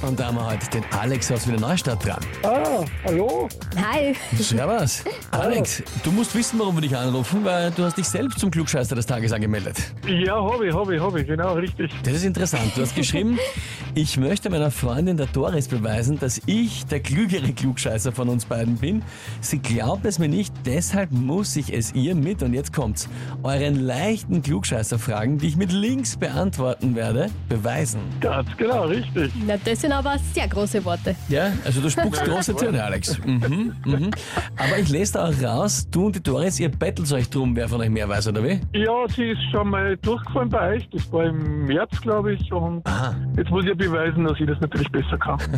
Und da haben wir heute den Alex aus Wiener Neustadt dran. Ah, hallo? Hi. Servus. Alex, du musst wissen, warum wir dich anrufen, weil du hast dich selbst zum Klugscheißer des Tages angemeldet. Ja, habe ich, habe ich, habe ich, genau, richtig. Das ist interessant. Du hast geschrieben, ich möchte meiner Freundin der Doris beweisen, dass ich der klügere Klugscheißer von uns beiden bin. Sie glaubt es mir nicht, deshalb muss ich es ihr mit, und jetzt kommt's, euren leichten Klugscheißer-Fragen, die ich mit Links beantworten werde, beweisen. Ganz genau, richtig. Na, das sind aber sehr große Worte. Ja, also du spuckst große Töne, Alex. Mhm, mhm. Aber ich lese da auch raus, du und die Doris, ihr bettelt euch drum, wer von euch mehr weiß, oder wie? Ja, sie ist schon mal durchgefallen bei euch. Das war im März, glaube ich. Und Aha. jetzt muss ich ja beweisen, dass ich das natürlich besser kann.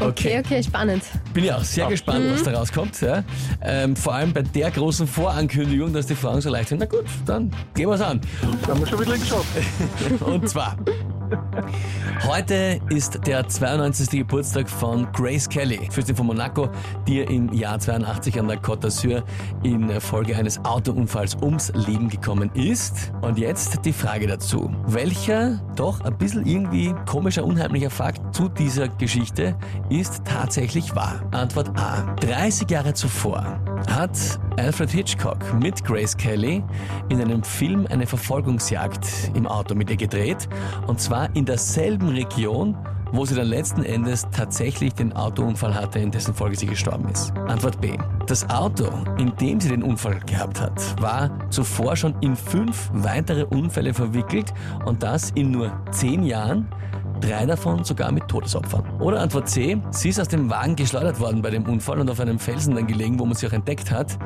Okay, okay, spannend. Bin ja auch sehr gespannt, was da rauskommt. Ja. Ähm, vor allem bei der großen Vorankündigung, dass die Fragen so leicht sind. Na gut, dann gehen wir's an. Das haben wir schon wieder geschafft. Und zwar, heute ist der 92. Geburtstag von Grace Kelly, Fürstin von Monaco, die im Jahr 82 an der Côte d'Azur in Folge eines Autounfalls ums Leben gekommen ist. Und jetzt die Frage dazu. Welcher doch ein bisschen irgendwie komischer, unheimlicher Fakt zu dieser Geschichte ist tatsächlich wahr? Antwort A. 30 Jahre zuvor hat Alfred Hitchcock mit Grace Kelly in einem Film eine Verfolgungsjagd im Auto mit ihr gedreht. Und zwar in derselben Region, wo sie dann letzten Endes tatsächlich den Autounfall hatte, in dessen Folge sie gestorben ist. Antwort B. Das Auto, in dem sie den Unfall gehabt hat, war zuvor schon in fünf weitere Unfälle verwickelt und das in nur zehn Jahren. Drei davon sogar mit Todesopfern. Oder Antwort C, sie ist aus dem Wagen geschleudert worden bei dem Unfall und auf einem Felsen dann gelegen, wo man sie auch entdeckt hat.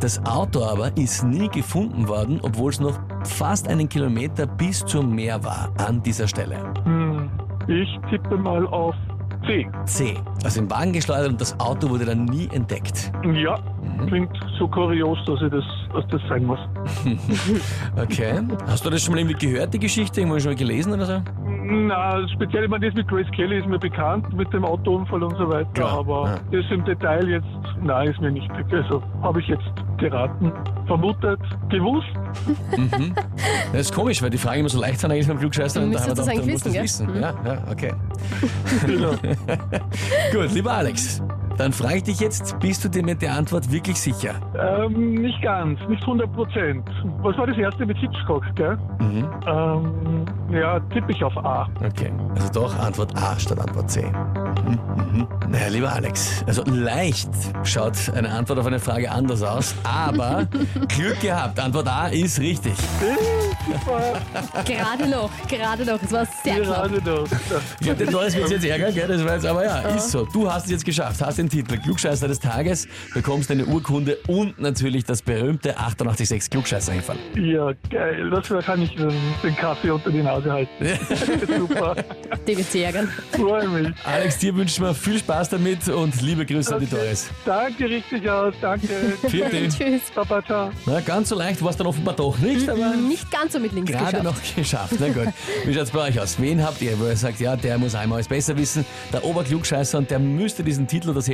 Das Auto aber ist nie gefunden worden, obwohl es noch fast einen Kilometer bis zum Meer war an dieser Stelle. Hm, ich tippe mal auf C. C, aus dem Wagen geschleudert und das Auto wurde dann nie entdeckt. Ja, klingt so kurios, dass, ich das, dass das sein muss. Okay. Hast du das schon mal irgendwie gehört, die Geschichte? Irgendwo schon mal gelesen oder so? Na, speziell, ich meine, das mit Grace Kelly ist mir bekannt, mit dem Autounfall und so weiter, Klar, aber ja. das im Detail jetzt, nein, ist mir nicht, also habe ich jetzt geraten, vermutet, gewusst. Mhm. Das ist komisch, weil die Fragen immer so leicht sind eigentlich beim Klugscheißer. und da Müsstest haben wir du gedacht, eigentlich du musst wissen, wissen. Ja, ja, okay. Genau. Gut, lieber Alex, dann frage ich dich jetzt, bist du dir mit der Antwort wirklich sicher? ähm, nicht ganz, nicht 100 Prozent. Was war das erste mit Hitchcock, gell? Mhm. Ähm, ja, tippe ich auf A. Okay, also doch Antwort A statt Antwort C. Mhm, mhm. Naja, lieber Alex, also leicht schaut eine Antwort auf eine Frage anders aus, aber Glück gehabt, Antwort A ist richtig. Gerade noch, gerade noch. Es war sehr knapp. Gerade noch. Ich glaube, den wird jetzt ärgern, gell? Das war jetzt, aber ja, ist so. Du hast es jetzt geschafft, hast den Titel Klugscheißer des Tages, bekommst eine Urkunde und natürlich das berühmte 886 klugscheißer -Einfall. Ja, geil. Dafür kann ich den, den Kaffee unter die Nase halten. Super. Die wird sie ärgern. Freue mich. Alex, dir wünschen wir viel Spaß damit und liebe Grüße an die Doris. Danke, richtig aus. Danke. Vierte. Tschüss. Papa, ciao. Na, ganz so leicht war es dann offenbar doch nicht, aber Nicht ganz so mit links gerade geschafft. noch geschafft. Na gut. Wie schaut's bei euch aus? Wen habt ihr, wo ihr sagt, ja, der muss einmal alles besser wissen, der Oberklugscheißer und der müsste diesen Titel oder das